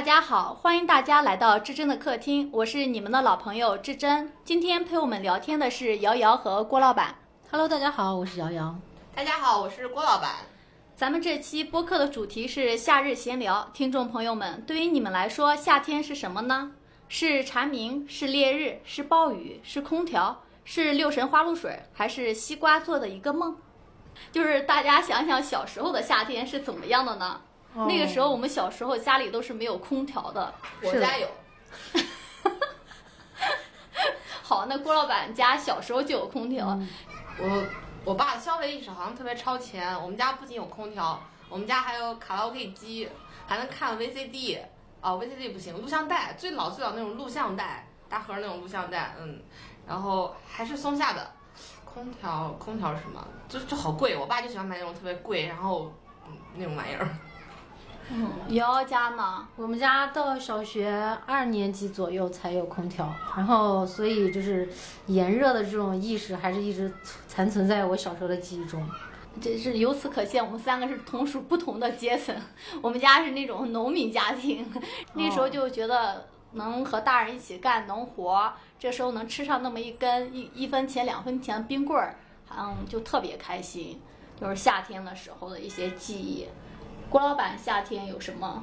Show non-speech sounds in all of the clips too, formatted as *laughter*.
大家好，欢迎大家来到志珍的客厅，我是你们的老朋友志珍。今天陪我们聊天的是瑶瑶和郭老板。Hello，大家好，我是瑶瑶。大家好，我是郭老板。咱们这期播客的主题是夏日闲聊。听众朋友们，对于你们来说，夏天是什么呢？是蝉鸣，是烈日，是暴雨，是空调，是六神花露水，还是西瓜做的一个梦？就是大家想想小时候的夏天是怎么样的呢？哦那个时候我们小时候家里都是没有空调的。我家有，*laughs* 好，那郭老板家小时候就有空调，我我爸的消费意识好像特别超前。我们家不仅有空调，我们家还有卡拉 OK 机，还能看 VCD。哦，VCD 不行，录像带，最老最老那种录像带，大盒那种录像带，嗯，然后还是松下的。空调，空调是什么？就就好贵，我爸就喜欢买那种特别贵，然后嗯那种玩意儿。嗯，瑶瑶家呢？我们家到小学二年级左右才有空调，然后所以就是炎热的这种意识还是一直残存在我小时候的记忆中。这是由此可见，我们三个是同属不同的阶层。我们家是那种农民家庭，*laughs* 那时候就觉得能和大人一起干农活，这时候能吃上那么一根一一分钱两分钱的冰棍儿，嗯，就特别开心。就是夏天的时候的一些记忆。郭老板夏天有什么？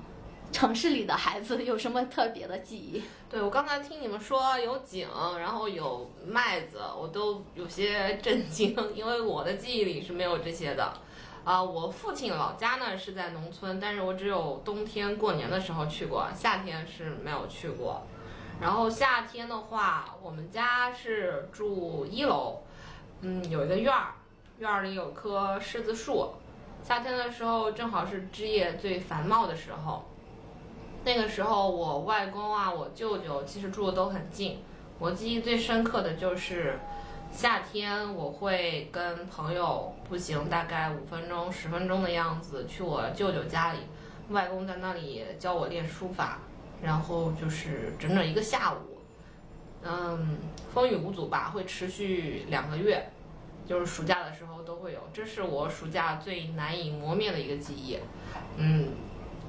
城市里的孩子有什么特别的记忆？对我刚才听你们说有井，然后有麦子，我都有些震惊，因为我的记忆里是没有这些的。啊、我父亲老家呢是在农村，但是我只有冬天过年的时候去过，夏天是没有去过。然后夏天的话，我们家是住一楼，嗯，有一个院儿，院儿里有棵柿子树，夏天的时候正好是枝叶最繁茂的时候。那个时候，我外公啊，我舅舅其实住的都很近。我记忆最深刻的就是夏天，我会跟朋友步行大概五分钟、十分钟的样子去我舅舅家里，外公在那里教我练书法，然后就是整整一个下午，嗯，风雨无阻吧，会持续两个月，就是暑假的时候都会有，这是我暑假最难以磨灭的一个记忆，嗯。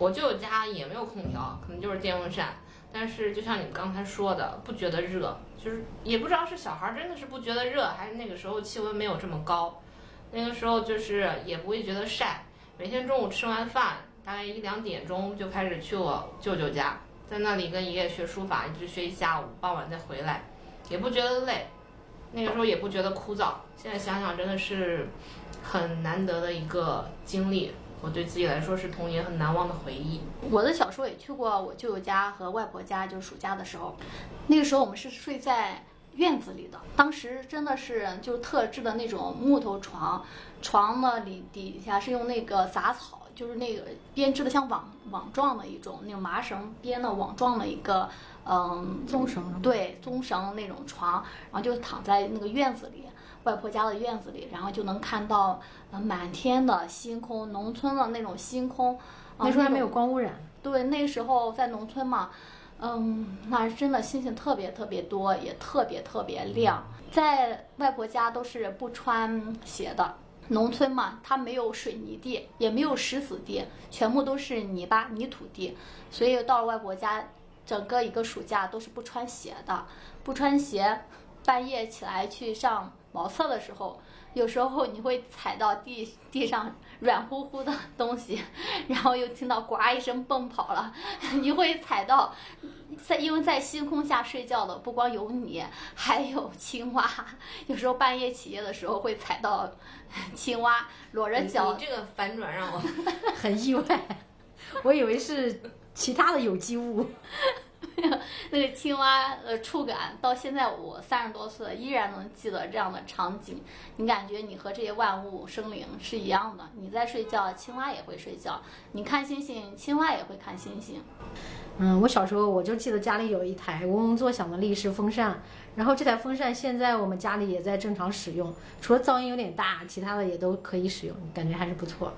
我舅舅家也没有空调，可能就是电风扇。但是就像你们刚才说的，不觉得热，就是也不知道是小孩真的是不觉得热，还是那个时候气温没有这么高。那个时候就是也不会觉得晒，每天中午吃完饭，大概一两点钟就开始去我舅舅家，在那里跟爷爷学书法，一直学一下午，傍晚再回来，也不觉得累。那个时候也不觉得枯燥。现在想想，真的是很难得的一个经历。我对自己来说是童年很难忘的回忆。我的小时候也去过我舅舅家和外婆家，就是暑假的时候，那个时候我们是睡在院子里的，当时真的是就特制的那种木头床，床呢里底下是用那个杂草，就是那个编织的像网网状的一种那种麻绳编的网状的一个嗯棕绳对棕绳那种床，然后就躺在那个院子里。外婆家的院子里，然后就能看到呃满天的星空，农村的那种星空。那时候还没有光污染，对，那时候在农村嘛，嗯，那真的星星特别特别多，也特别特别亮。在外婆家都是不穿鞋的，农村嘛，它没有水泥地，也没有石子地，全部都是泥巴泥土地，所以到了外婆家，整个一个暑假都是不穿鞋的，不穿鞋，半夜起来去上茅厕的时候，有时候你会踩到地地上软乎乎的东西，然后又听到呱一声蹦跑了，你会踩到，在因为在星空下睡觉的不光有你，还有青蛙。有时候半夜起夜的时候会踩到青蛙，裸着你脚你这个反转让我 *laughs* 很意外。*laughs* 我以为是其他的有机物。*laughs* 那个青蛙呃触感，到现在我三十多岁了，依然能记得这样的场景。你感觉你和这些万物生灵是一样的，你在睡觉，青蛙也会睡觉；你看星星，青蛙也会看星星。嗯，我小时候我就记得家里有一台嗡嗡作响的立式风扇，然后这台风扇现在我们家里也在正常使用，除了噪音有点大，其他的也都可以使用，感觉还是不错。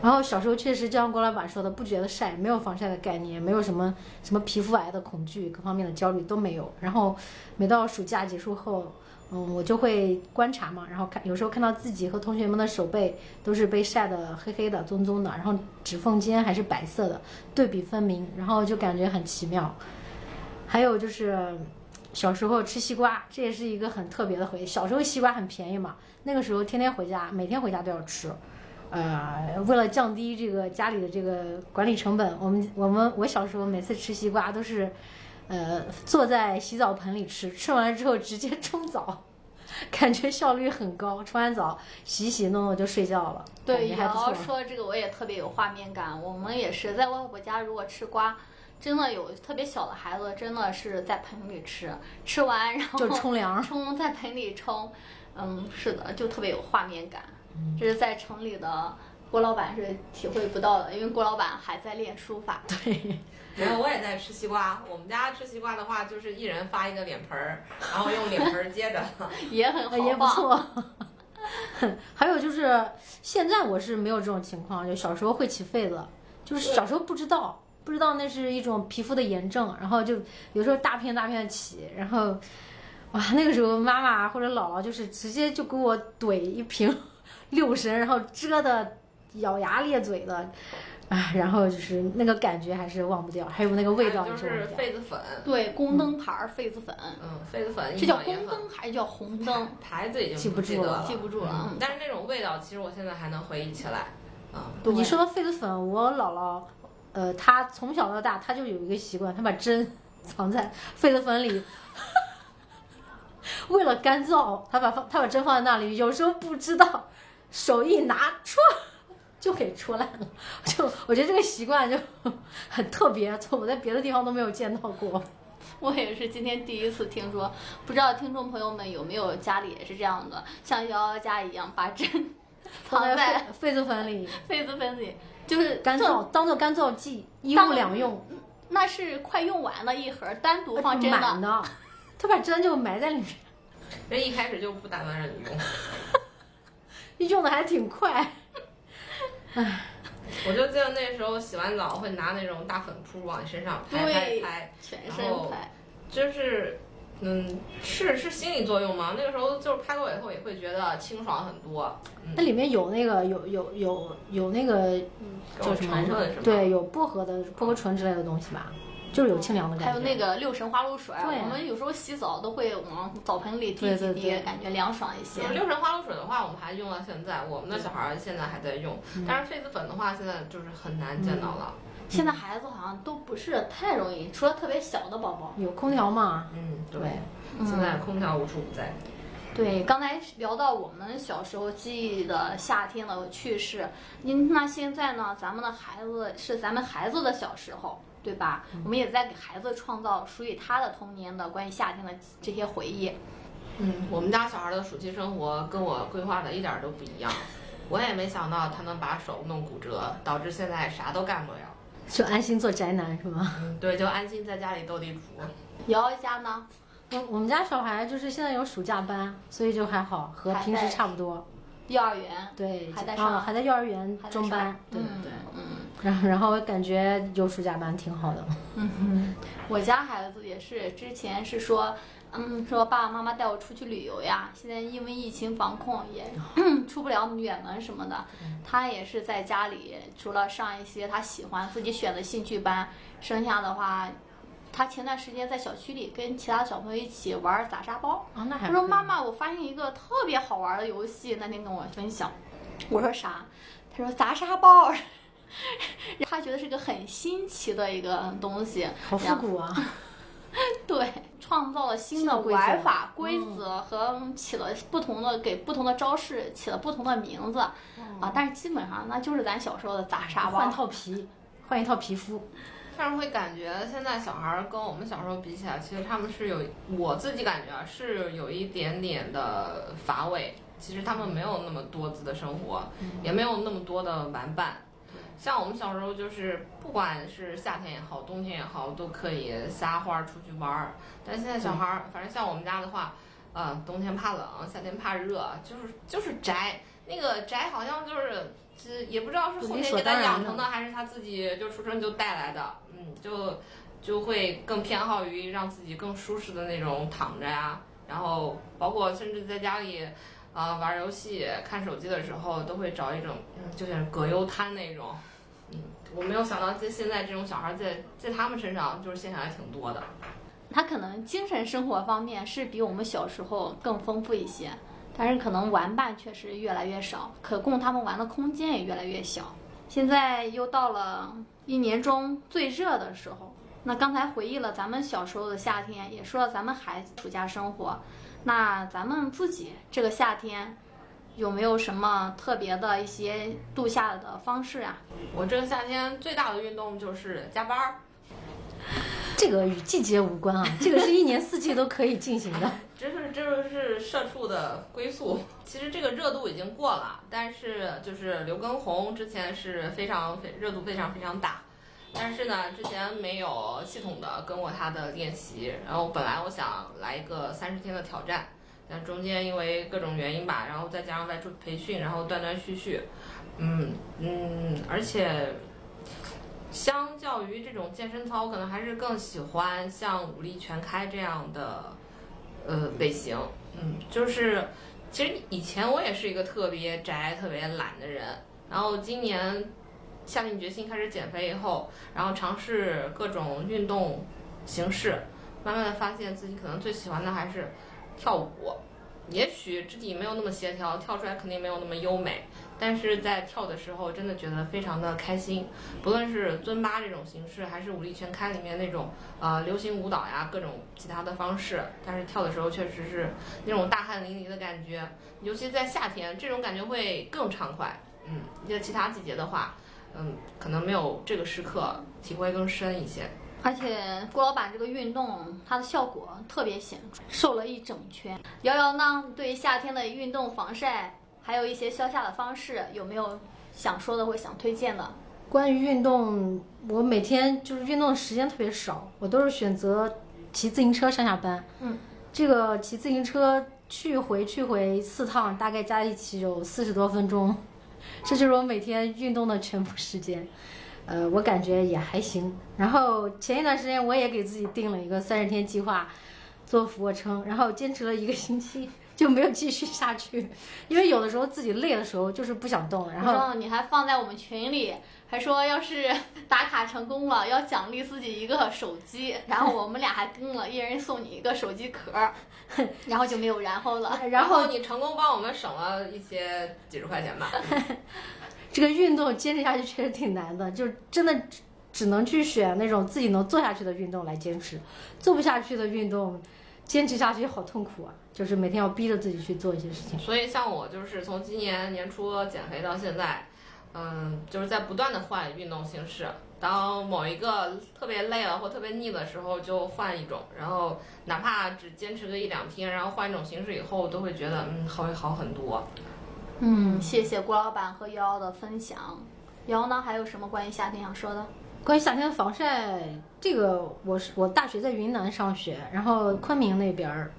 然后小时候确实就像郭老板说的，不觉得晒，没有防晒的概念，没有什么什么皮肤癌的恐惧，各方面的焦虑都没有。然后每到暑假结束后，嗯，我就会观察嘛，然后看有时候看到自己和同学们的手背都是被晒得黑黑的、棕棕的，然后指缝间还是白色的，对比分明，然后就感觉很奇妙。还有就是小时候吃西瓜，这也是一个很特别的回忆。小时候西瓜很便宜嘛，那个时候天天回家，每天回家都要吃。呃，为了降低这个家里的这个管理成本，我们我们我小时候每次吃西瓜都是。呃，坐在洗澡盆里吃，吃完了之后直接冲澡，*laughs* 感觉效率很高。冲完澡洗洗弄弄就睡觉了。对，瑶瑶说这个我也特别有画面感。我们也是在外婆家，如果吃瓜，真的有特别小的孩子，真的是在盆里吃，吃完然后就冲凉，冲在盆里冲。嗯，是的，就特别有画面感。这是在城里的郭老板是体会不到的，因为郭老板还在练书法。对。然后我也在吃西瓜。我们家吃西瓜的话，就是一人发一个脸盆儿，然后用脸盆儿接着，*laughs* 也很也不错。*laughs* 还有就是现在我是没有这种情况，就小时候会起痱子，就是小时候不知道，不知道那是一种皮肤的炎症，然后就有时候大片大片起，然后哇，那个时候妈妈或者姥姥就是直接就给我怼一瓶六神，然后遮的咬牙咧嘴的。哎，然后就是那个感觉还是忘不掉，还有那个味道就是痱子粉，对，宫灯牌痱子粉，嗯，痱子粉，这叫宫灯还是叫红灯？牌子已经记不住了，记不住了。但是那种味道，其实我现在还能回忆起来。啊，你说的痱子粉，我姥姥，呃，她从小到大，她就有一个习惯，她把针 *laughs* 藏在痱子粉里，*laughs* 为了干燥，她把放，她把针放在那里，有时候不知道，手一拿，戳。*laughs* 就给出来了，就我觉得这个习惯就很特别，从我在别的地方都没有见到过。我也是今天第一次听说，不知道听众朋友们有没有家里也是这样的，像瑶瑶家一样把针 *laughs* 藏在痱子粉里，痱子粉里就是干燥，当做干燥剂，一物两用。那是快用完了一盒，单独放针的。他把针就埋在里面。人一开始就不打算让你用，*laughs* 用的还挺快。唉，*laughs* 我就记得那时候洗完澡会拿那种大粉扑往你身上拍拍拍，全身拍，就是嗯，是是心理作用吗？那个时候就是拍过以后也会觉得清爽很多。那里面有那个有有有有那个叫什么？对，有薄荷的薄荷醇之类的东西吧。就是有清凉的感觉，还有那个六神花露水，我们有时候洗澡都会往澡盆里滴几滴，感觉凉爽一些。六神花露水的话，我们还用到现在，我们的小孩现在还在用。但是痱子粉的话，现在就是很难见到了。现在孩子好像都不是太容易，除了特别小的宝宝。有空调嘛？嗯，对。现在空调无处不在。对，刚才聊到我们小时候记忆的夏天的趣事，您那现在呢？咱们的孩子是咱们孩子的小时候。对吧？我们也在给孩子创造属于他的童年的关于夏天的这些回忆。嗯，我们家小孩的暑期生活跟我规划的一点都不一样。*laughs* 我也没想到他能把手弄骨折，导致现在啥都干不了，就安心做宅男是吗？嗯，对，就安心在家里斗地主。瑶瑶家呢？我我们家小孩就是现在有暑假班，所以就还好，和平时差不多。幼儿园对，还在上，还在幼儿园中班，对对，嗯，然后然后我感觉有暑假班挺好的。*laughs* 嗯哼，我家孩子也是，之前是说，嗯，说爸爸妈妈带我出去旅游呀。现在因为疫情防控也 *clears throat* 出不了远门什么的，他也是在家里，除了上一些他喜欢自己选的兴趣班，剩下的话。他前段时间在小区里跟其他小朋友一起玩砸沙包。他说：“妈妈，我发现一个特别好玩的游戏。”那天跟我分享，我说啥？他说砸沙包。*laughs* 他觉得是个很新奇的一个东西。好复古啊！*laughs* 对，创造了新的玩法规则和起了不同的给不同的招式起了不同的名字啊。但是基本上那就是咱小时候的砸沙包。换套皮，换一套皮肤。但是会感觉现在小孩跟我们小时候比起来，其实他们是有，我自己感觉啊是有一点点的乏味。其实他们没有那么多姿的生活，也没有那么多的玩伴。像我们小时候，就是不管是夏天也好，冬天也好，都可以撒欢儿出去玩儿。但现在小孩儿，反正像我们家的话，呃，冬天怕冷，夏天怕热，就是就是宅。那个宅好像就是。是也不知道是后天给他养成的，还是他自己就出生就带来的。嗯，就就会更偏好于让自己更舒适的那种躺着呀，然后包括甚至在家里，啊、玩游戏、看手机的时候，都会找一种，嗯，就像葛优瘫那种。我没有想到在现在这种小孩在在他们身上就是现象还挺多的。他可能精神生活方面是比我们小时候更丰富一些，但是可能玩伴确实越来越少，可供他们玩的空间也越来越小。现在又到了一年中最热的时候，那刚才回忆了咱们小时候的夏天，也说了咱们孩子暑假生活，那咱们自己这个夏天有没有什么特别的一些度夏的方式啊？我这个夏天最大的运动就是加班儿。这个与季节无关啊，*laughs* 这个是一年四季都可以进行的。这是这是社畜的归宿。其实这个热度已经过了，但是就是刘畊宏之前是非常非热度非常非常大，但是呢之前没有系统的跟过他的练习，然后本来我想来一个三十天的挑战，但中间因为各种原因吧，然后再加上外出培训，然后断断续续，嗯嗯，而且。相较于这种健身操，我可能还是更喜欢像武力全开这样的呃类型，嗯，就是其实以前我也是一个特别宅、特别懒的人，然后今年下定决心开始减肥以后，然后尝试各种运动形式，慢慢的发现自己可能最喜欢的还是跳舞。也许肢体没有那么协调，跳出来肯定没有那么优美，但是在跳的时候真的觉得非常的开心。不论是尊巴这种形式，还是武力全开里面那种呃流行舞蹈呀，各种其他的方式，但是跳的时候确实是那种大汗淋漓的感觉，尤其在夏天，这种感觉会更畅快。嗯，在其他季节的话，嗯，可能没有这个时刻体会更深一些。而且郭老板这个运动，它的效果特别显著，瘦了一整圈。瑶瑶呢，对于夏天的运动、防晒，还有一些消夏的方式，有没有想说的或想推荐的？关于运动，我每天就是运动的时间特别少，我都是选择骑自行车上下班。嗯，这个骑自行车去回去回四趟，大概加一起有四十多分钟，这就是我每天运动的全部时间。呃，我感觉也还行。然后前一段时间我也给自己定了一个三十天计划，做俯卧撑，然后坚持了一个星期就没有继续下去，因为有的时候自己累的时候就是不想动，然后你还放在我们群里，还说要是打卡成功了，要奖励自己一个手机，然后我们俩还跟了，一人送你一个手机壳儿，*laughs* 然后就没有然后了。然后你成功帮我们省了一些几十块钱吧。*laughs* 这个运动坚持下去确实挺难的，就真的只只能去选那种自己能做下去的运动来坚持，做不下去的运动，坚持下去好痛苦啊！就是每天要逼着自己去做一些事情。所以像我就是从今年年初减肥到现在，嗯，就是在不断的换运动形式。当某一个特别累了或特别腻的时候，就换一种，然后哪怕只坚持个一两天，然后换一种形式以后，都会觉得嗯，会好很多。嗯，谢谢郭老板和瑶瑶的分享。瑶瑶呢，还有什么关于夏天想说的？关于夏天的防晒，这个我是我大学在云南上学，然后昆明那边儿，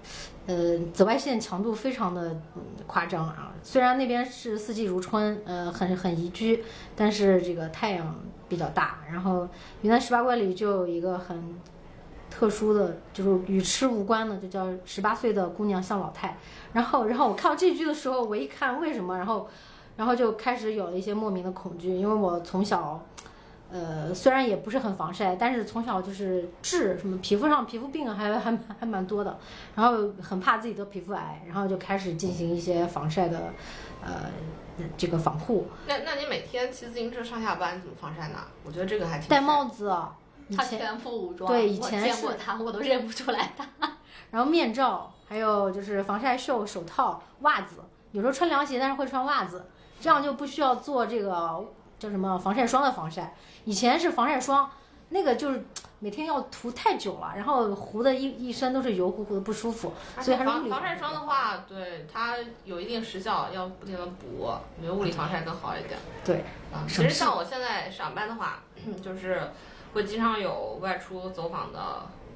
呃，紫外线强度非常的嗯夸张啊。虽然那边是四季如春，呃，很很宜居，但是这个太阳比较大。然后云南十八怪里就有一个很特殊的，就是与吃无关的，就叫十八岁的姑娘像老太。*laughs* 然后，然后我看到这句的时候，我一看为什么，然后，然后就开始有了一些莫名的恐惧，因为我从小。呃，虽然也不是很防晒，但是从小就是治什么皮肤上皮肤病还还还蛮多的，然后很怕自己得皮肤癌，然后就开始进行一些防晒的，呃，这个防护。那那你每天骑自行车上下班怎么防晒呢？我觉得这个还挺戴帽子，他全副武装，对以前我见过是他，我都认不出来他。*laughs* 然后面罩，还有就是防晒袖、手套、袜子，有时候穿凉鞋，但是会穿袜子，这样就不需要做这个叫什么防晒霜的防晒。以前是防晒霜，那个就是每天要涂太久了，然后糊的一一身都是油乎乎的，不舒服。所以还是防防晒霜的话，对它有一定时效，要不停的补，我觉得物理防晒更好一点。对，啊，其实像我现在上班的话，*clears throat* 就是会经常有外出走访的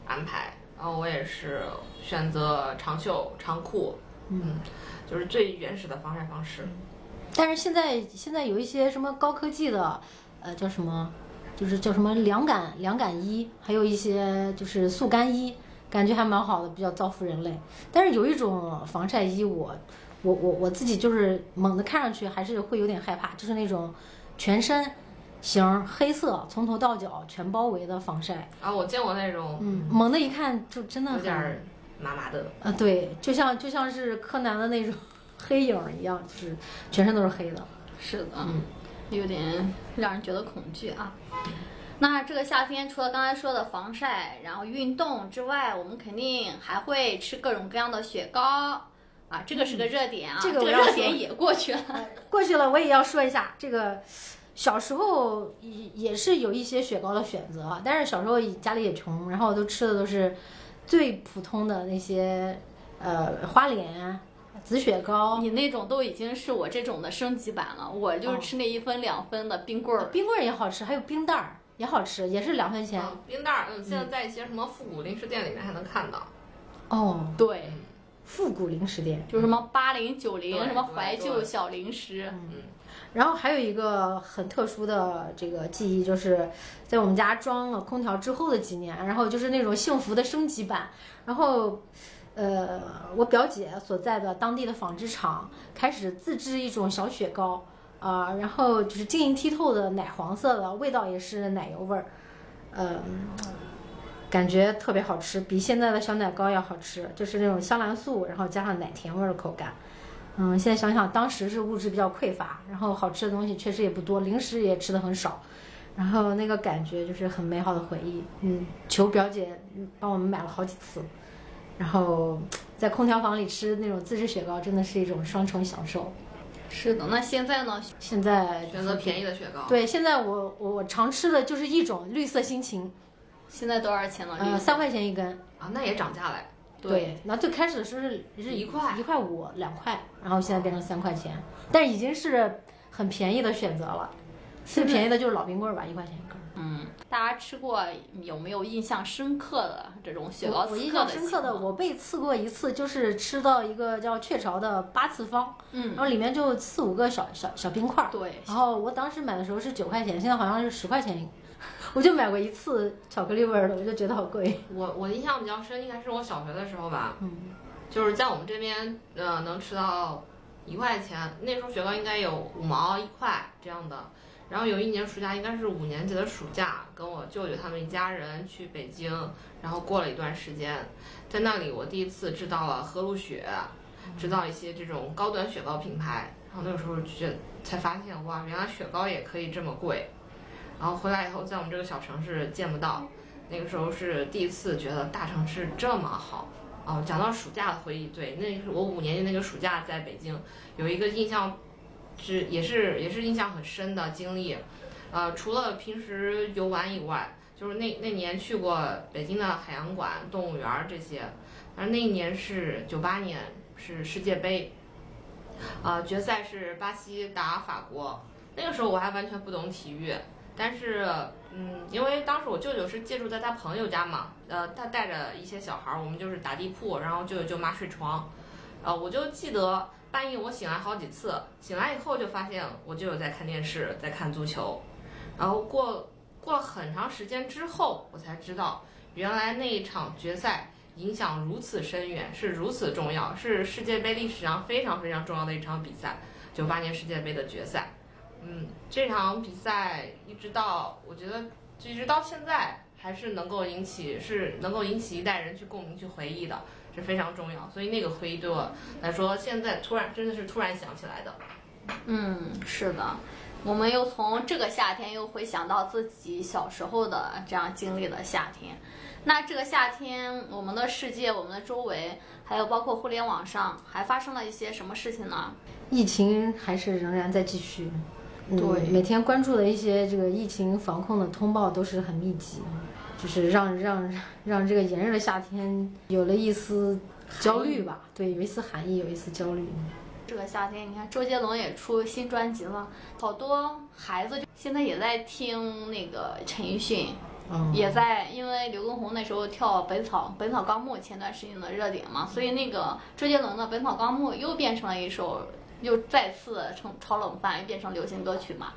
安排，然后我也是选择长袖长裤，嗯，就是最原始的防晒方式。但是现在现在有一些什么高科技的，呃，叫什么，就是叫什么凉感凉感衣，还有一些就是速干衣，感觉还蛮好的，比较造福人类。但是有一种防晒衣我，我我我自己就是猛的看上去还是会有点害怕，就是那种全身型黑色，从头到脚全包围的防晒。啊，我见过那种嗯，猛的一看就真的有点儿麻麻的。啊，对，就像就像是柯南的那种 *laughs* 黑影一样，就是全身都是黑的。是的，嗯有点让人觉得恐惧啊。那这个夏天除了刚才说的防晒，然后运动之外，我们肯定还会吃各种各样的雪糕啊，这个是个热点啊，这个热点也过去了。*laughs* 过去了，我也要说一下这个。小时候也也是有一些雪糕的选择，但是小时候家里也穷，然后都吃的都是最普通的那些呃花脸、紫雪糕、你那种都已经是我这种的升级版了，我就是吃那一分两分的冰棍儿。冰棍儿也好吃，还有冰袋儿也好吃，也是两分钱。嗯，冰袋儿，嗯，现在在一些什么复古零食店里面还能看到。哦，对，复古零食店。就什么八零九零什么怀旧小零食，然后还有一个很特殊的这个记忆，就是在我们家装了空调之后的几年，然后就是那种幸福的升级版。然后，呃，我表姐所在的当地的纺织厂开始自制一种小雪糕，啊、然后就是晶莹剔透的奶黄色的，味道也是奶油味儿，呃，感觉特别好吃，比现在的小奶糕要好吃，就是那种香兰素，然后加上奶甜味儿的口感。嗯，现在想想，当时是物质比较匮乏，然后好吃的东西确实也不多，零食也吃的很少，然后那个感觉就是很美好的回忆。嗯，求表姐嗯帮我们买了好几次，然后在空调房里吃那种自制雪糕，真的是一种双重享受。是的。那现在呢？现在选择便宜的雪糕。对，现在我我我常吃的就是一种绿色心情，现在多少钱了？呃，三块钱一根。啊，那也涨价了。对，那最开始的时候是是一块一块五两块，然后现在变成三块钱，但已经是很便宜的选择了。最便宜的就是老冰棍儿吧，一块钱一根儿。嗯，大家吃过有没有印象深刻的这种雪糕我我印象深刻的，我被刺过一次，就是吃到一个叫雀巢的八次方，嗯然后里面就四五个小小小冰块儿，对，然后我当时买的时候是九块钱，现在好像是十块钱一个，我就买过一次巧克力味儿的，我就觉得好贵。我我印象比较深，应该是我小学的时候吧，嗯，就是在我们这边，呃，能吃到一块钱，那时候雪糕应该有五毛一块这样的。然后有一年暑假，应该是五年级的暑假，跟我舅舅他们一家人去北京，然后过了一段时间，在那里我第一次知道了和路雪，知道一些这种高端雪糕品牌。然后那个时候就才发现，哇，原来雪糕也可以这么贵。然后回来以后，在我们这个小城市见不到，那个时候是第一次觉得大城市这么好。哦，讲到暑假的回忆，对，那是我五年级那个暑假在北京，有一个印象是也是也是印象很深的经历。呃，除了平时游玩以外，就是那那年去过北京的海洋馆、动物园这些。而那一年是九八年，是世界杯，呃，决赛是巴西打法国。那个时候我还完全不懂体育，但是，嗯，因为当时我舅舅是借住在他朋友家嘛，呃，他带着一些小孩儿，我们就是打地铺，然后舅舅舅妈睡床，呃，我就记得半夜我醒来好几次，醒来以后就发现我舅舅在看电视，在看足球，然后过过了很长时间之后，我才知道原来那一场决赛影响如此深远，是如此重要，是世界杯历史上非常非常重要的一场比赛，九八年世界杯的决赛。嗯，这场比赛一直到我觉得，就一直到现在还是能够引起，是能够引起一代人去共鸣、去回忆的，是非常重要。所以那个回忆对我来说，现在突然真的是突然想起来的。嗯，是的，我们又从这个夏天又回想到自己小时候的这样经历的夏天。那这个夏天，我们的世界、我们的周围，还有包括互联网上，还发生了一些什么事情呢？疫情还是仍然在继续。嗯对每天关注的一些这个疫情防控的通报都是很密集，就是让让让这个炎热的夏天有了一丝焦虑吧。对，有一丝寒意，有一丝焦虑。这个夏天，你看周杰伦也出新专辑了，好多孩子现在也在听那个陈奕迅，嗯，也在因为刘畊宏那时候跳《本草本草纲目》前段时间的热点嘛，所以那个周杰伦的《本草纲目》又变成了一首，又再次成炒冷饭，又变成流行歌曲嘛。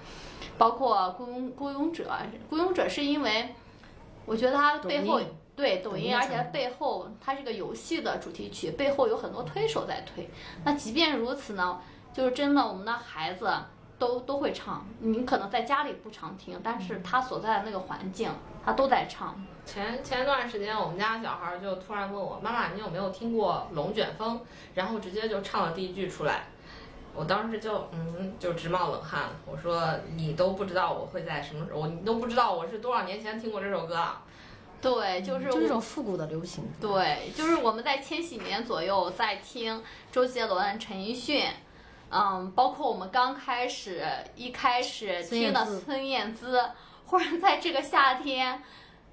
包括《孤勇孤勇者》，《孤勇者》是因为我觉得它背后抖对抖音，而且背后它这个游戏的主题曲，背后有很多推手在推。那即便如此呢，就是真的我们的孩子都都会唱，你可能在家里不常听，但是他所在的那个环境，他都在唱。前前一段时间，我们家小孩儿就突然问我：“妈妈，你有没有听过《龙卷风》？”然后直接就唱了第一句出来。我当时就嗯，就直冒冷汗。我说：“你都不知道我会在什么时候，你都不知道我是多少年前听过这首歌啊。对，就是就这我种复古的流行。对，就是我们在千禧年左右在听周杰伦、陈奕迅，嗯，包括我们刚开始一开始听的孙燕姿忽然在这个夏天，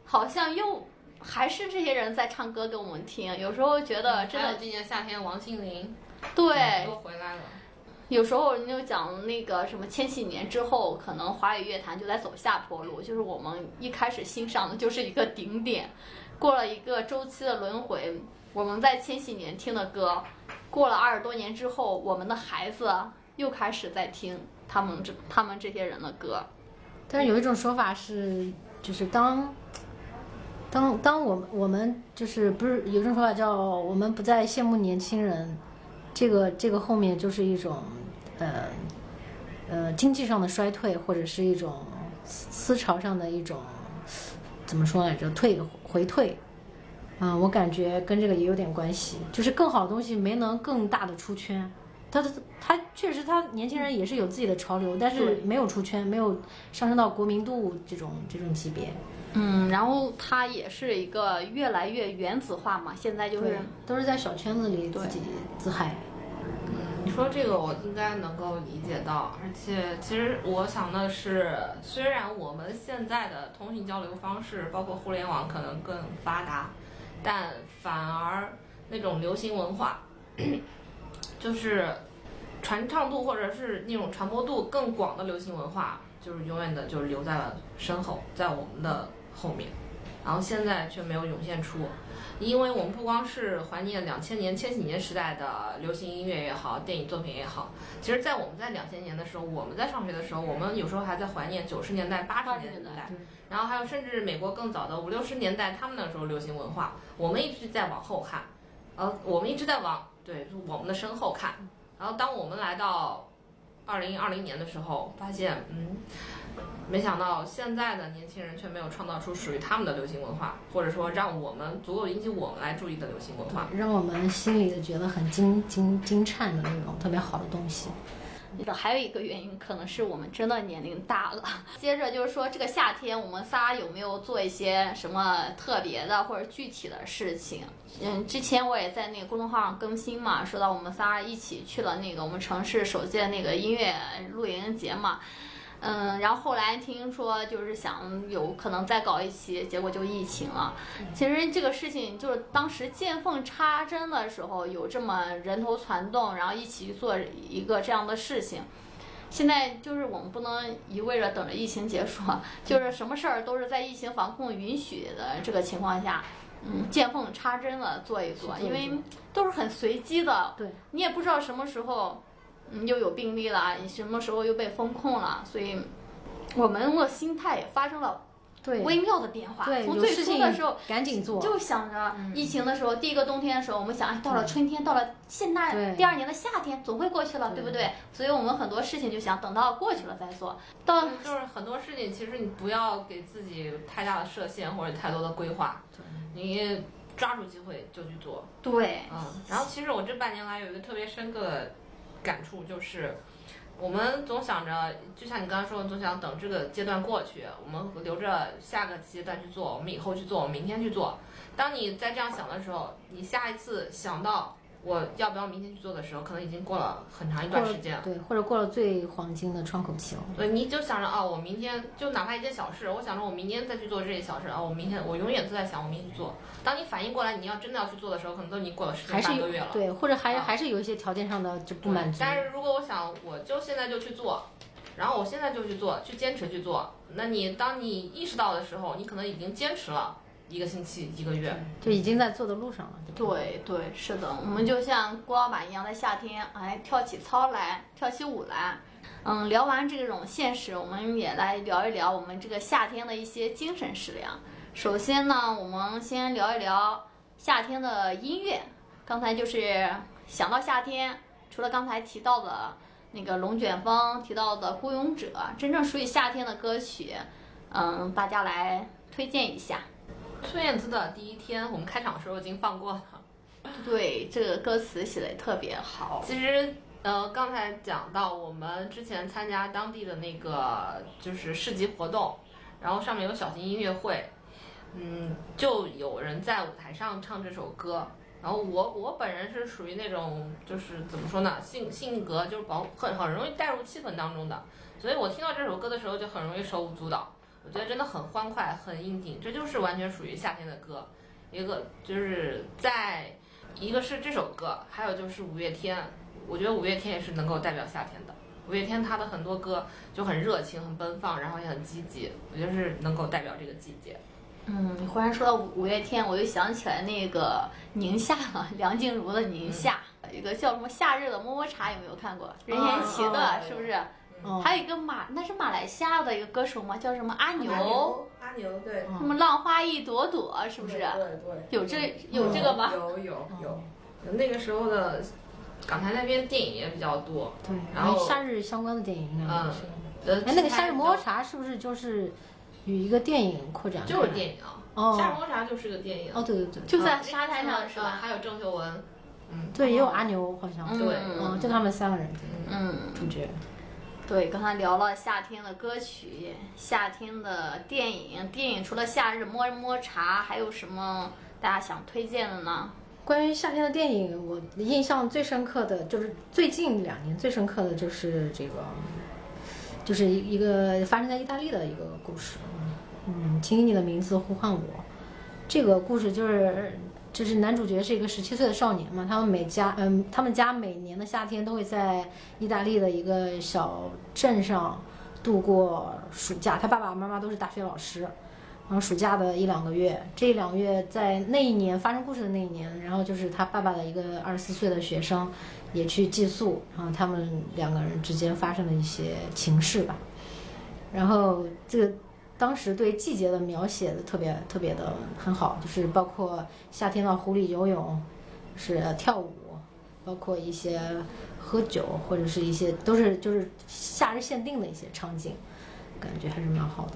好像又还是这些人在唱歌给我们听，有时候觉得真的还有今年夏天，王心凌对，又回来了。有时候你就讲那个什么千禧年之后，可能华语乐坛就在走下坡路，就是我们一开始欣赏的就是一个顶点，过了一个周期的轮回，我们在千禧年听的歌，过了二十多年之后，我们的孩子又开始在听他们这他们这些人的歌。但是有一种说法是，就是当当当我们我们就是不是有一种说法叫我们不再羡慕年轻人，这个这个后面就是一种呃呃经济上的衰退，或者是一种思思潮上的一种怎么说来着退回退。嗯，我感觉跟这个也有点关系，就是更好的东西没能更大的出圈。他的他确实，他年轻人也是有自己的潮流，但是没有出圈，没有上升到国民度这种这种级别。嗯，然后他也是一个越来越原子化嘛，现在就是，都是在小圈子里自己自嗨。你说这个我应该能够理解到，而且其实我想的是，虽然我们现在的通讯交流方式，包括互联网可能更发达，但反而那种流行文化，*clears throat* 就是传唱度或者是那种传播度更广的流行文化，就是永远的就留在了身后，在我们的后面，然后现在却没有涌现出。因为我们不光是怀念两千年、千禧年时代的流行音乐也好，电影作品也好，其实，在我们在两千年的时候，我们在上学的时候，我们有时候还在怀念九十年代、八十80年年代然后还有甚至美国更早的五六十年代，他们那时候流行文化，我们一直在往后看，呃，我们一直在往对我们的身后看，然后当我们来到二零二零年的时候，发现，嗯。没想到现在的年轻人却没有创造出属于他们的流行文化，或者说让我们足够引起我们来注意的流行文化。让我们心里觉得很惊惊惊颤的那种特别好的东西。还有一个原因，可能是我们真的年龄大了。*laughs* 接着就是说，这个夏天我们仨有没有做一些什么特别的或者具体的事情？嗯，之前我也在那个公众号上更新嘛，说到我们仨一起去了那个我们城市首届那个音乐露营节嘛。嗯，然后后来听说就是想有可能再搞一期，结果就疫情了。其实这个事情就是当时见缝插针的时候，有这么人头攒动，然后一起去做一个这样的事情。现在就是我们不能一味着等着疫情结束，就是什么事儿都是在疫情防控允许的这个情况下，嗯，见缝插针的做一做，因为都是很随机的，对，你也不知道什么时候，嗯，又有病例了，你什么时候又被封控了，所以我们的心态也发生了对微妙的变化。从最初的时候。赶紧做。就想着疫情的时候，第一个冬天的时候，我们想，哎，到了春天，到了现在第二年的夏天，总会过去了，对对不对？所以我们很多事情就想等到过去了再做。到就是很多事情，其实你不要给自己太大的设限或者太多的规划，你抓住机会就去做。对，嗯，然后其实我这半年来有一个特别深刻的感触，就是我们总想着，就像你刚刚说的，总想等这个阶段过去，我们留着下个阶段去做，我们以后去做，我们明天去做。当你在这样想的时候，你下一次想到我要不要明天去做的时候，可能已经过了很长一段时间了。对，或者过了最黄金的窗口期了。对，你就想着啊，我明天就哪怕一件小事，我想着我明天再去做这些小事啊，我明天我永远都在想我明天去做。当你反应过来你要真的要去做的时候，可能都已经过了十天半个月了。对，或者还啊还是有一些条件上的就不满足。但是如果我想，我就现在就去做，然后我现在就去做，去坚持去做，那你当你意识到的时候，你可能已经坚持了一个星期、一个月。就已经在做的路上了。对对对，是的，我们就像郭老板一样，在夏天哎跳起操来，跳起舞来。嗯，聊完这种现实，我们也来聊一聊我们这个夏天的一些精神食粮。首先呢，我们先聊一聊夏天的音乐。刚才就是想到夏天，除了刚才提到的那个龙卷风，提到的孤勇者，真正属于夏天的歌曲，嗯，大家来推荐一下。孙燕姿的第一天，我们开场的时候已经放过了。对，这个歌词写的也特别好。其实，呃，刚才讲到我们之前参加当地的那个就是市集活动，然后上面有小型音乐会，嗯，就有人在舞台上唱这首歌。然后我我本人是属于那种就是怎么说呢，性性格就是保很很容易带入气氛当中的，所以我听到这首歌的时候就很容易手舞足蹈。我觉得真的很欢快，很应景，这就是完全属于夏天的歌。一个就是在。一个是这首歌，还有就是五月天，我觉得五月天也是能够代表夏天的。五月天他的很多歌就很热情、很奔放，然后也很积极，我觉得是能够代表这个季节。嗯，忽然说到五月天，我又想起来那个宁夏了，*laughs* 梁静茹的《宁夏》，一个叫什么《夏日的么么茶》，有没有看过？任贤齐的，是不是？还有一个马，那是马来西亚的一个歌手吗？叫什么阿牛？阿牛对。什么浪花一朵朵，是不是？对对。有这有这个吗？有有有。那个时候的港台那边电影也比较多。对。然后夏日相关的电影应该是。呃。哎，那个夏日么么茶是不是就是与一个电影扩展？就是电影。哦。夏日么么茶就是个电影。哦，对对对。就在沙滩上是吧？还有郑秀文。嗯。对，也有阿牛，好像。对。嗯，就他们三个人。嗯。主角。对，刚才聊了夏天的歌曲，夏天的电影。电影除了《夏日么么茶》，还有什么大家想推荐的呢？关于夏天的电影，我印象最深刻的就是最近两年最深刻的就是这个，就是一一个发生在意大利的一个故事。嗯，请以你的名字呼唤我。这个故事就是。就是男主角是一个十七岁的少年嘛，他们每家嗯，他们家每年的夏天都会在意大利的一个小镇上度过暑假。他爸爸妈妈都是大学老师，然后暑假的一两个月，这两个月在那一年发生故事的那一年，然后就是他爸爸的一个二十四岁的学生也去寄宿，然后他们两个人之间发生了一些情事吧，然后这个。当时对季节的描写的特别特别的很好，就是包括夏天到湖里游泳，是跳舞，包括一些喝酒或者是一些都是就是夏日限定的一些场景，感觉还是蛮好的。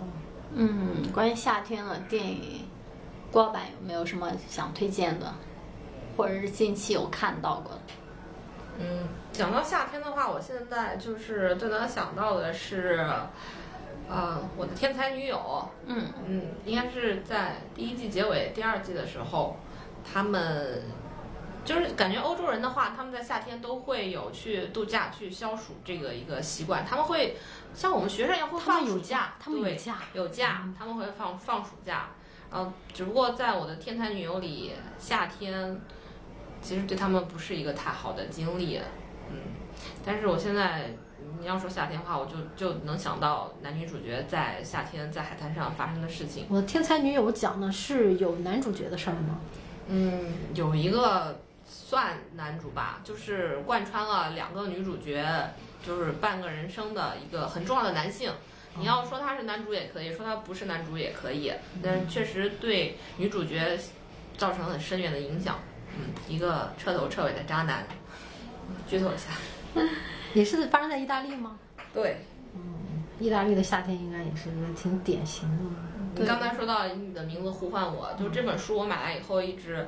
嗯，关于夏天的电影，郭老板有没有什么想推荐的，或者是近期有看到过的？嗯，讲到夏天的话，我现在就是最能想到的是。呃，我的天才女友，嗯嗯，应该是在第一季结尾、第二季的时候，他们就是感觉欧洲人的话，他们在夏天都会有去度假、去消暑这个一个习惯。他们会像我们学生一样会放暑假，他们有假，有假，他们会放放暑假。呃，只不过在我的天才女友里，夏天其实对他们不是一个太好的经历，嗯，但是我现在。你要说夏天的话，我就就能想到男女主角在夏天在海滩上发生的事情。我的天才女友讲的是有男主角的事儿吗？嗯，有一个算男主吧，就是贯穿了两个女主角，就是半个人生的一个很重要的男性。你要说他是男主也可以说他不是男主也可以，但确实对女主角造成很深远的影响。嗯，一个彻头彻尾的渣男。剧透一下。*laughs* 也是发生在意大利吗？对，嗯，意大利的夏天应该也是挺典型的。你刚才说到你的名字呼唤我，就这本书我买来以后一直，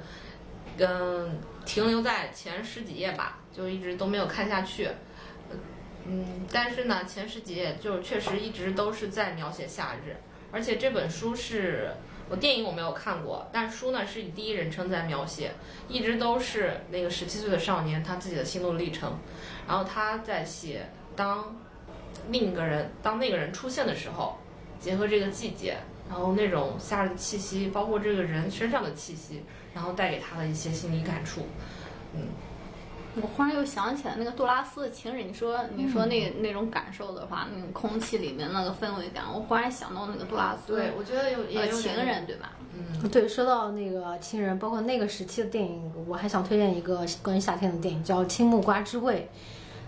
跟停留在前十几页吧，就一直都没有看下去。嗯，但是呢，前十几页就确实一直都是在描写夏日，而且这本书是我电影我没有看过，但书呢是以第一人称在描写，一直都是那个十七岁的少年他自己的心路历程。然后他在写，当另一个人当那个人出现的时候，结合这个季节，然后那种夏日的气息，包括这个人身上的气息，然后带给他的一些心理感触，嗯。我忽然又想起来那个杜拉斯的情人，你说你说那那种感受的话，那种空气里面那个氛围感，我忽然想到那个杜拉斯。对，我觉得有也有情人，对吧？嗯，对，说到那个情人，包括那个时期的电影，我还想推荐一个关于夏天的电影，叫《青木瓜之味》。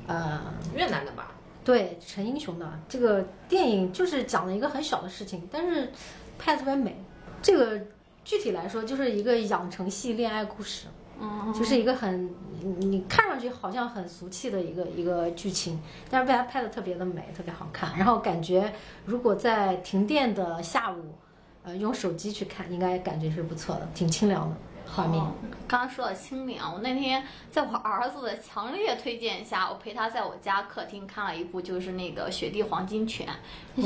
呃，越南的吧？对，陈英雄的这个电影就是讲了一个很小的事情，但是拍的特别美。这个具体来说就是一个养成系恋爱故事，就是一个很你看上去好像很俗气的一个一个剧情，但是被他拍的特别的美，特别好看。然后感觉如果在停电的下午，呃，用手机去看，应该感觉是不错的，挺清凉的画面。哦刚刚说到清凉，我那天在我儿子的强烈推荐下，我陪他在我家客厅看了一部，就是那个《雪地黄金犬》。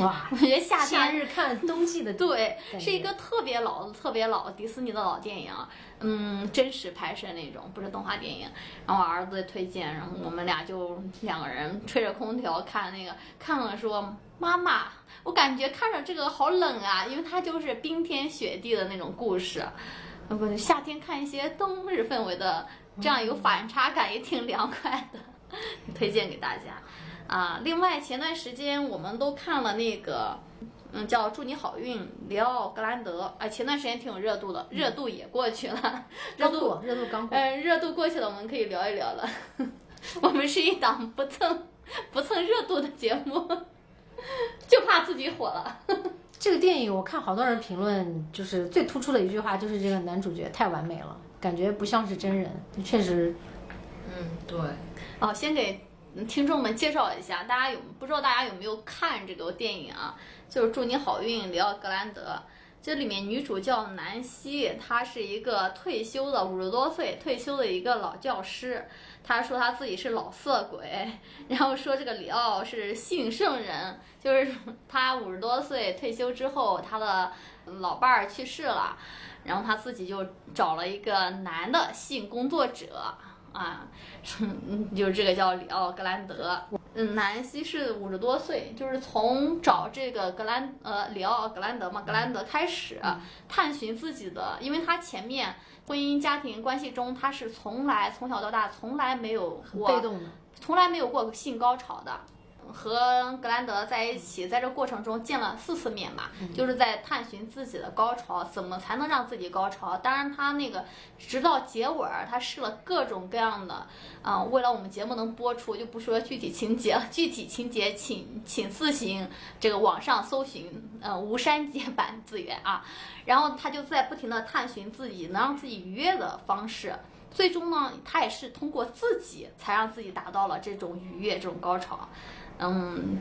哇，*laughs* 我觉得夏夏天日看冬季的 *laughs* 对，是一个特别老的、特别老的迪士尼的老电影，嗯，真实拍摄那种，不是动画电影。然后我儿子推荐，然后我们俩就两个人吹着空调看那个，看了说妈妈，我感觉看着这个好冷啊，因为它就是冰天雪地的那种故事。呃，不是夏天看一些冬日氛围的，这样有反差感也挺凉快的，*laughs* 推荐给大家。啊，另外前段时间我们都看了那个，嗯，叫《祝你好运》，里奥格兰德，啊，前段时间挺有热度的，热度也过去了，热度，热度刚过。嗯，热度过去了，我们可以聊一聊了。*laughs* 我们是一档不蹭不蹭热度的节目，*laughs* 就怕自己火了。这个电影我看好多人评论，就是最突出的一句话就是这个男主角太完美了，感觉不像是真人，确实嗯，对，哦，先给听众们介绍一下，大家有不知道大家有没有看这个电影啊？就是《祝你好运》，里奥格兰德。这里面女主叫南希，她是一个退休的五十多岁退休的一个老教师。她说她自己是老色鬼，然后说这个里奥是性圣人，就是他五十多岁退休之后，他的老伴儿去世了，然后他自己就找了一个男的性工作者啊，嗯，就是这个叫里奥格兰德。嗯，南希是五十多岁，就是从找这个格兰呃里奥格兰德嘛，格兰德开始、探寻自己的，因为他前面婚姻家庭关系中，他是从来从小到大从来没有过被动的。从来没有过性高潮的。和格兰德在一起，在这过程中见了四次面嘛，就是在探寻自己的高潮，怎么才能让自己高潮。当然，他那个直到结尾儿，他试了各种各样的，啊、为了我们节目能播出，就不说具体情节了，*laughs* 具体情节请请自行这个网上搜寻，呃，无删减版资源啊。然后他就在不停的探寻自己能让自己愉悦的方式。最终呢，他也是通过自己才让自己达到了这种愉悦、这种高潮。嗯，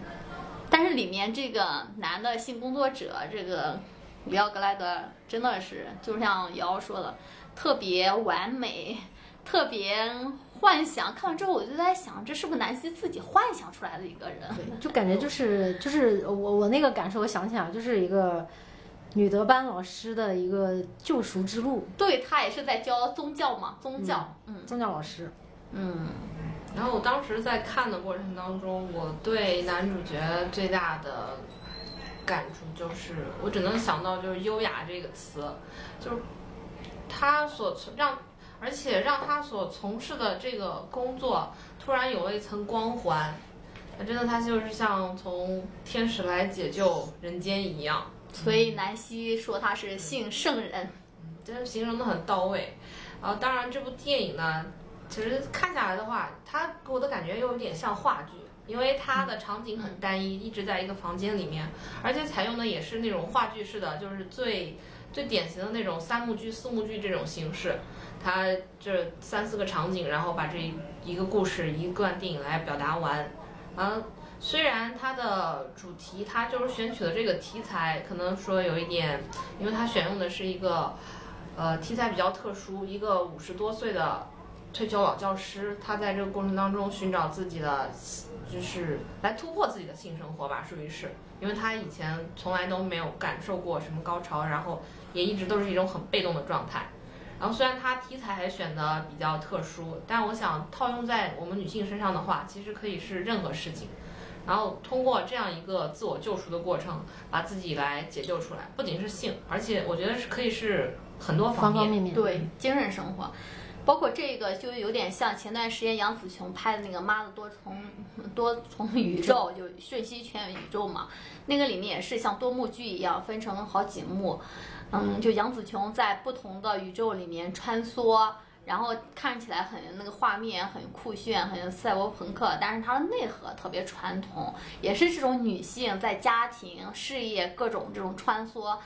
但是里面这个男的性工作者，这个里奥格莱德真的是，就像瑶瑶说的，特别完美，特别幻想。看完之后，我就在想，这是不是南希自己幻想出来的一个人？对，就感觉就是就是我我那个感受，我想起来就是一个女德班老师的一个救赎之路，对他也是在教宗教嘛，宗教，嗯宗教老师。嗯然后我当时在看的过程当中，我对男主角最大的感触就是，我只能想到就是“优雅”这个词，就是他所从让，而且让他所从事的这个工作突然有了一层光环，那真的他就是像从天使来解救人间一样，所以南希说他是性圣人。真的形容的很到位。然后，当然这部电影呢，其实看下来的话，它给我的感觉又有点像话剧，因为它的场景很单一，一直在一个房间里面，而且采用的也是那种话剧式的，就是最最典型的那种三幕剧、四幕剧这种形式。它这三四个场景，然后把这一个故事、一段电影来表达完。嗯，虽然它的主题，它就是选取的这个题材，可能说有一点，因为它选用的是一个。呃，题材比较特殊，一个五十多岁的退休老教师，他在这个过程当中寻找自己的，就是来突破自己的性生活吧，属于是，因为他以前从来都没有感受过什么高潮，然后也一直都是一种很被动的状态。然后虽然他题材还选的比较特殊，但我想套用在我们女性身上的话，其实可以是任何事情。然后通过这样一个自我救赎的过程，把自己来解救出来，不仅是性，而且我觉得是可以是很多方面。方面面。对，精神生活，包括这个就有点像前段时间杨紫琼拍的那个《妈的多重多重宇宙》，就瞬息全宇宙嘛。那个里面也是像多幕剧一样，分成好几幕。嗯，就杨紫琼在不同的宇宙里面穿梭，然后看起来很那个画面很酷炫，很赛博朋克，但是它的内核特别传统，也是这种女性在家庭、事业各种这种穿梭。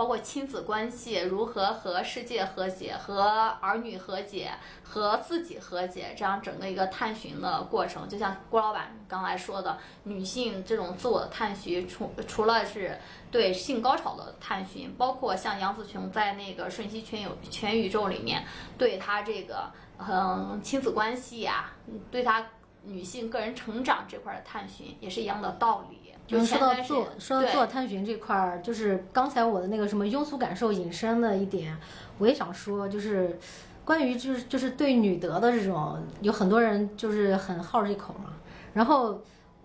包括亲子关系如何和世界和解、和儿女和解、和自己和解，这样整个一个探寻的过程。就像郭老板刚才说的，女性这种自我的探寻，除除了是对性高潮的探寻，包括像杨紫琼在那个《瞬息全有全宇宙》里面，对她这个嗯亲子关系呀、对她女性个人成长这块的探寻，也是一样的道理。就嗯，说到做说到做探寻这块儿，就是刚才我的那个什么庸俗感受引申的一点，我也想说，就是关于就是就是对女德的这种，有很多人就是很好这口嘛，然后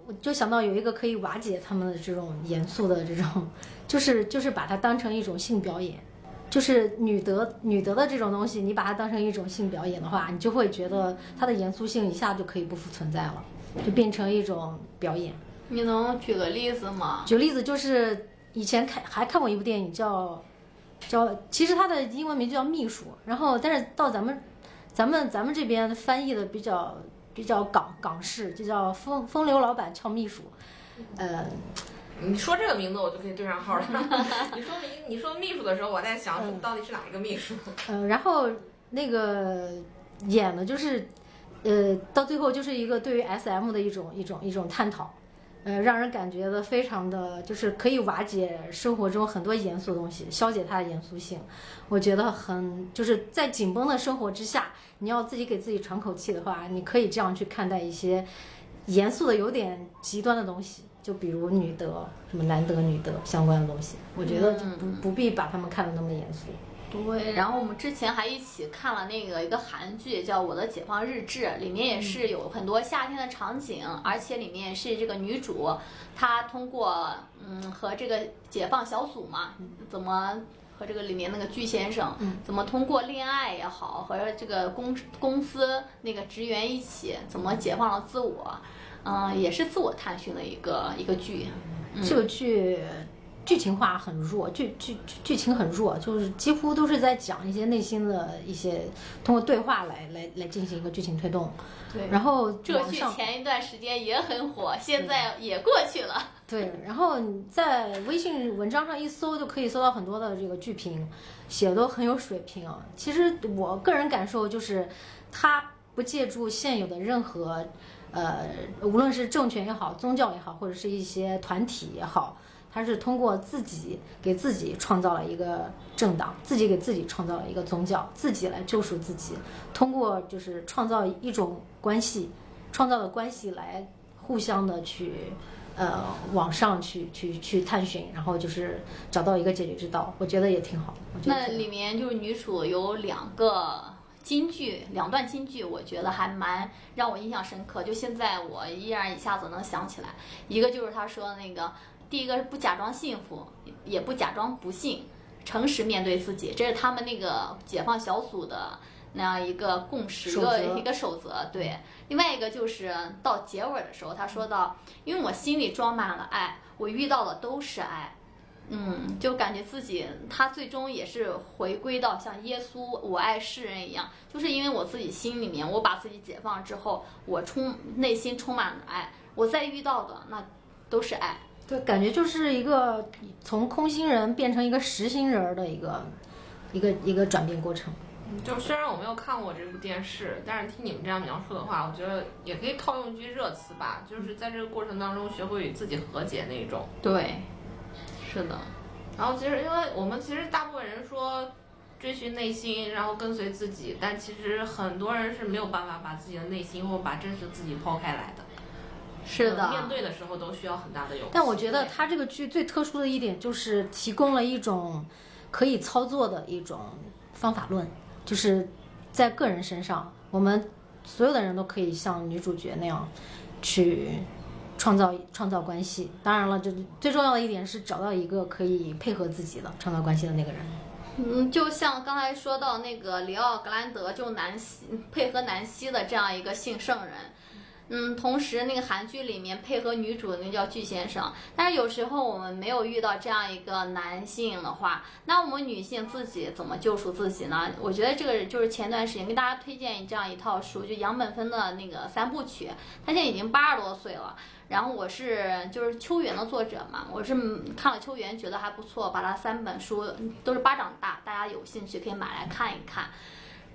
我就想到有一个可以瓦解他们的这种严肃的这种，就是就是把它当成一种性表演。就是女德女德的这种东西，你把它当成一种性表演的话，你就会觉得它的严肃性一下就可以不复存在了，就变成一种表演。你能举个例子吗？举个例子，就是以前看还看过一部电影叫叫，其实它的英文名就叫《秘书》，然后但是到咱们咱们咱们这边翻译的比较比较港港式，就叫风风流老板俏秘书，呃，你说这个名字我就可以对上号了。*laughs* 你说明你说秘书的时候，我在想嗯到底是哪一个秘书？*laughs* 呃，然后那个演的就是，呃，到最后就是一个对于 S.M 的一种一种一种探讨，呃，让人感觉的非常的就是可以瓦解生活中很多严肃的东西，消解它的严肃性。我觉得很就是在紧绷的生活之下，你要自己给自己喘口气的话，你可以这样去看待一些严肃的有点极端的东西。就比如女德、什么男德、女德相关的东西，我觉得就不不必把他们看得那么严肃。对，然后我们之前还一起看了那个一个韩剧，叫《我的解放日志》，里面也是有很多夏天的场景，而且里面是这个女主，她通过嗯和这个解放小组嘛，怎么和这个里面那个具先生，怎么通过恋爱也好，和这个公公司那个职员一起，怎么解放了自我，嗯、也是自我探寻的一个一个剧。这个剧剧情化很弱，剧剧剧剧情很弱，就是几乎都是在讲一些内心的一些，通过对话来来来进行一个剧情推动。对然后这个剧前一段时间也很火，现在也过去了。对，然后你在微信文章上一搜，就可以搜到很多的这个剧评，写的都很有水平。啊其实我个人感受就是，他不借助现有的任何，呃，无论是政权也好，宗教也好，或者是一些团体也好，它是通过自己给自己创造了一个政党，自己给自己创造了一个宗教，自己来救赎自己，通过就是创造一种关系，创造的关系来互相的去。呃，往上去去去探寻，然后就是找到一个解决之道，我觉得也挺好。我觉得挺好那里面就是女主有两个金句，两段金句，我觉得还蛮让我印象深刻。就现在我依然一下子能想起来，一个就是她说的那个，第一个是不假装幸福，也不假装不幸，诚实面对自己，这是他们那个解放小组的。那样一个共识，一个一个守则，对。另外一个就是到结尾的时候，他说到，因为我心里装满了爱，我遇到的都是爱，嗯，就感觉自己他最终也是回归到像耶稣我爱世人一样，就是因为我自己心里面，我把自己解放之后，我充内心充满了爱，我再遇到的那都是爱。对，感觉就是一个从空心人变成一个实心人儿的一个一个一个转变过程。就虽然我没有看过这部电视，但是听你们这样描述的话，我觉得也可以套用一句热词吧，就是在这个过程当中学会与自己和解那一种。对，是的，然后其实因为我们其实大部分人说追寻内心，然后跟随自己，但其实很多人是没有办法把自己的内心或把真实自己抛开来的。是的，呃面对的时候都需要很大的勇气。但我觉得他这个剧最特殊的一点就是提供了一种可以操作的一种方法论，就是在个人身上，我们所有的人都可以像女主角那样去创造创造关系。当然了，就最重要的一点是找到一个可以配合自己的创造关系的那个人。嗯，就像刚才说到那个里奥格兰德，就南希配合南希的这样一个性圣人，嗯，同时那个韩剧里面配合女主的那叫巨先生，但是有时候我们没有遇到这样一个男性的话，那我们女性自己怎么救赎自己呢？我觉得这个就是前段时间跟大家推荐这样一套书，就杨本芬的那个三部曲，他现在已经八十多岁了。然后我是就是秋园的作者嘛，我是看了秋园觉得还不错，把他三本书都是巴掌大，大家有兴趣可以买来看一看。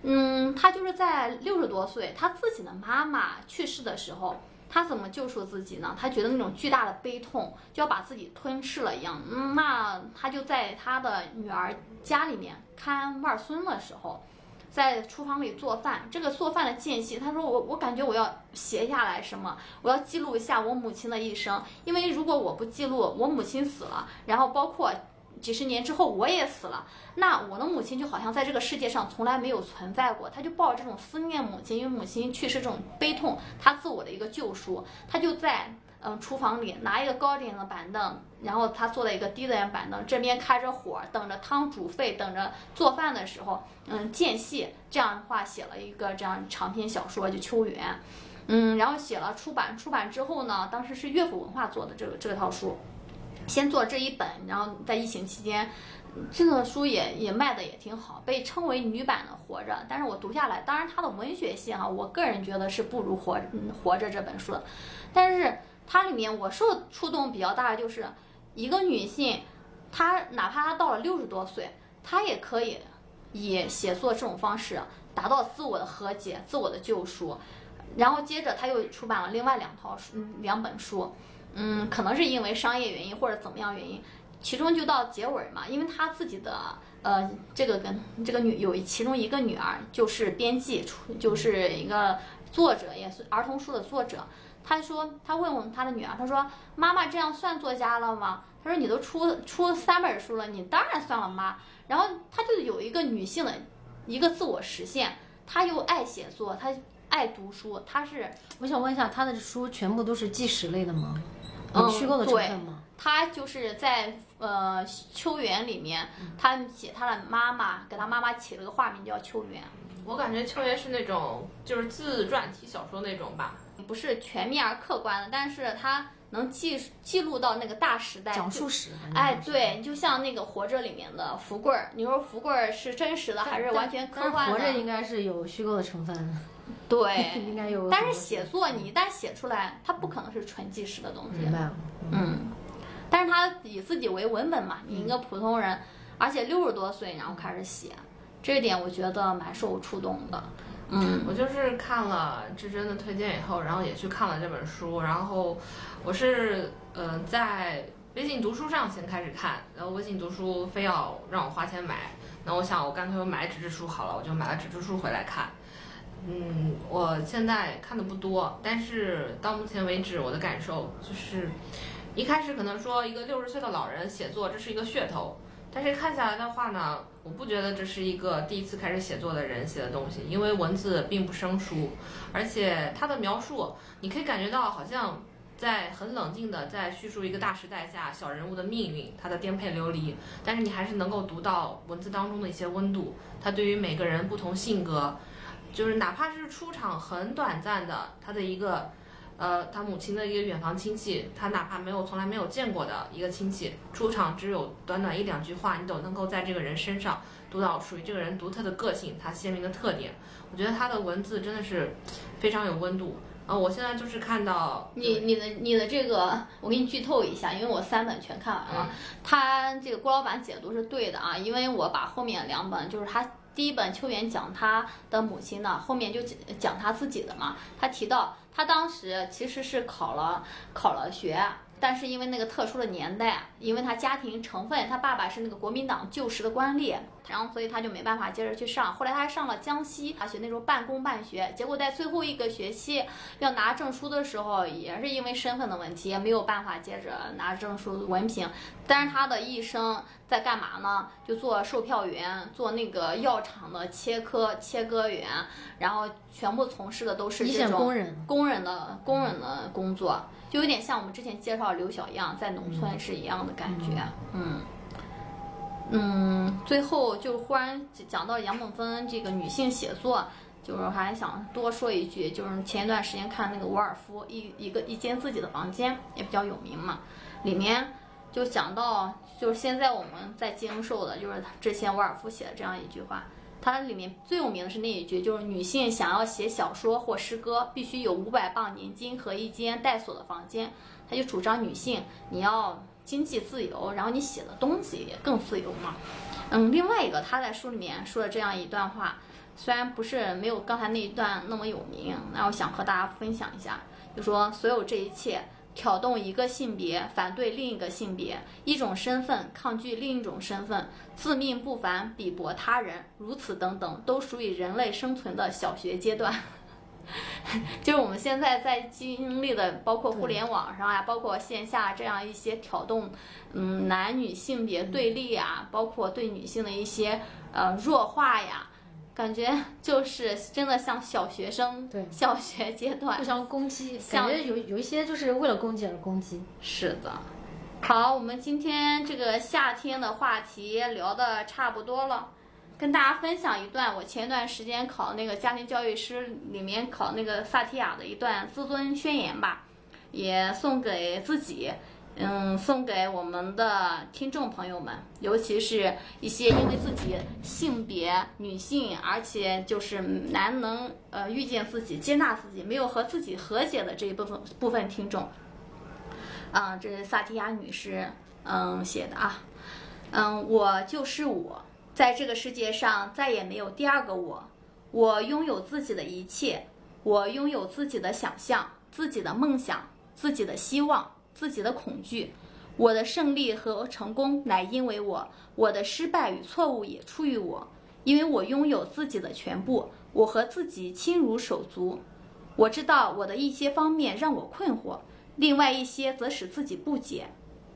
嗯，他就是在六十多岁，他自己的妈妈去世的时候，他怎么救赎自己呢？他觉得那种巨大的悲痛就要把自己吞噬了一样。嗯，那他就在他的女儿家里面看外孙的时候，在厨房里做饭。这个做饭的间隙，他说我我感觉我要写下来什么，我要记录一下我母亲的一生，因为如果我不记录，我母亲死了，然后包括。几十年之后我也死了，那我的母亲就好像在这个世界上从来没有存在过。他就抱着这种思念母亲，因为母亲去世这种悲痛，他自我的一个救赎。他就在嗯厨房里拿一个高点的板凳，然后他坐在一个低点板凳，这边开着火，等着汤煮沸，等着做饭的时候，嗯间隙这样的话写了一个这样长篇小说就《秋园》，嗯，然后写了出版，出版之后呢，当时是乐府文化做的这个这套书。先做这一本，然后在疫情期间，这个书也也卖的也挺好，被称为女版的《活着》。但是我读下来，当然它的文学性哈，我个人觉得是不如《活活着》这本书的。但是它里面我受触动比较大的就是，一个女性，她哪怕她到了六十多岁，她也可以以写作这种方式达到自我的和解、自我的救赎。然后接着她又出版了另外两套书，两本书。嗯，可能是因为商业原因或者怎么样原因，其中就到结尾嘛，因为他自己的呃，这个跟这个女有其中一个女儿就是编辑，就是一个作者，也是儿童书的作者。他说他问问他的女儿，他说妈妈这样算作家了吗？他说你都出出三本书了，你当然算了妈。然后他就有一个女性的一个自我实现，他又爱写作，他爱读书，他是我想问一下，他的书全部都是纪实类的吗？有虚构的成分吗？他就是在呃秋园里面，他写他的妈妈，给他妈妈起了个化名叫秋园。我感觉秋园是那种就是自传体小说那种吧，不是全面而客观的，但是他能记记录到那个大时代，讲述史。哎，对，就像那个活着里面的福贵儿，你说福贵儿是真实的还是完全科幻的？活着应该是有虚构的成分。对，*laughs* 应该有。但是写作你一旦写出来，它不可能是纯纪实的东西。明白了。嗯，但是他以自己为文本嘛，你一个普通人，而且六十多岁然后开始写，这一点我觉得蛮受触动的。嗯，我就是看了志珍的推荐以后，然后也去看了这本书，然后我是呃在微信读书上先开始看，然后微信读书非要让我花钱买，那我想我干脆我买纸质书好了，我就买了纸质书回来看。嗯，我现在看的不多，但是到目前为止，我的感受就是，一开始可能说一个六十岁的老人写作，这是一个噱头，但是看下来的话呢，我不觉得这是一个第一次开始写作的人写的东西，因为文字并不生疏，而且他的描述，你可以感觉到好像在很冷静的在叙述一个大时代下小人物的命运，他的颠沛流离，但是你还是能够读到文字当中的一些温度，他对于每个人不同性格。就是哪怕是出场很短暂的，他的一个，呃，他母亲的一个远房亲戚，他哪怕没有从来没有见过的一个亲戚，出场只有短短一两句话，你都能够在这个人身上读到属于这个人独特的个性，他鲜明的特点。我觉得他的文字真的是非常有温度。啊，我现在就是看到你你的你的这个，我给你剧透一下，因为我三本全看完了，他这个郭老板解读是对的啊，因为我把后面两本就是他。第一本秋园讲他的母亲呢，后面就讲他自己的嘛。他提到他当时其实是考了考了学。但是因为那个特殊的年代，因为他家庭成分，他爸爸是那个国民党旧时的官吏，然后所以他就没办法接着去上。后来他还上了江西大学，那时候半工半学。结果在最后一个学期要拿证书的时候，也是因为身份的问题，也没有办法接着拿证书文凭。但是他的一生在干嘛呢？就做售票员，做那个药厂的切割切割员，然后全部从事的都是这种工人工人的工人的工作。就有点像我们之前介绍刘小样在农村是一样的感觉，嗯，嗯，最后就忽然讲到杨梦芬这个女性写作，就。就是还想多说一句，就是前一段时间看那个伍尔夫一一个一间自己的房间也比较有名嘛，里面就讲到，就是现在我们在经受的，就是之前伍尔夫写的这样一句话。它里面最有名的是那一句，就是女性想要写小说或诗歌，必须有五百磅年金和一间带锁的房间。他就主张女性你要经济自由，然后你写的东西也更自由嘛。嗯，另外一个他在书里面说了这样一段话，虽然不是没有刚才那一段那么有名，那我想和大家分享一下，就说所有这一切。挑动一个性别，反对另一个性别；一种身份抗拒另一种身份；自命不凡，鄙薄他人，如此等等，都属于人类生存的小学阶段。*laughs* 就是我们现在在经历的，包括互联网上啊，包括线下这样一些挑动，嗯，男女性别对立啊，包括对女性的一些呃弱化呀。感觉就是真的像小学生，对小学阶段互相攻击，感觉有有一些就是为了攻击而攻击。是的，好，我们今天这个夏天的话题聊的差不多了，跟大家分享一段我前段时间考那个家庭教育师里面考那个萨提亚的一段自尊宣言吧，也送给自己。嗯，送给我们的听众朋友们，尤其是一些因为自己性别女性，而且就是难能呃遇见自己、接纳自己，没有和自己和解的这一部分部分听众。嗯，这是萨提亚女士嗯写的啊。嗯，我就是我，在这个世界上再也没有第二个我。我拥有自己的一切，我拥有自己的想象、自己的梦想、自己的希望。自己的恐惧，我的胜利和成功乃因为我，我的失败与错误也出于我，因为我拥有自己的全部，我和自己亲如手足。我知道我的一些方面让我困惑，另外一些则使自己不解。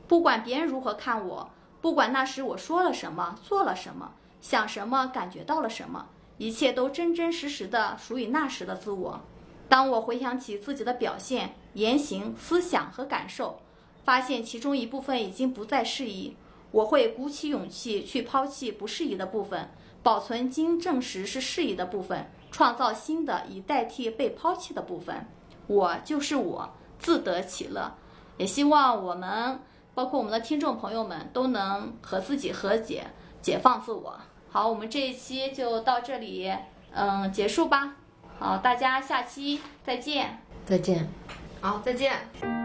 不管别人如何看我，不管那时我说了什么，做了什么，想什么，感觉到了什么，一切都真真实实的属于那时的自我。当我回想起自己的表现。言行、思想和感受，发现其中一部分已经不再适宜，我会鼓起勇气去抛弃不适宜的部分，保存经证实是适宜的部分，创造新的以代替被抛弃的部分。我就是我，自得其乐。也希望我们，包括我们的听众朋友们，都能和自己和解，解放自我。好，我们这一期就到这里，嗯，结束吧。好，大家下期再见。再见。好，再见。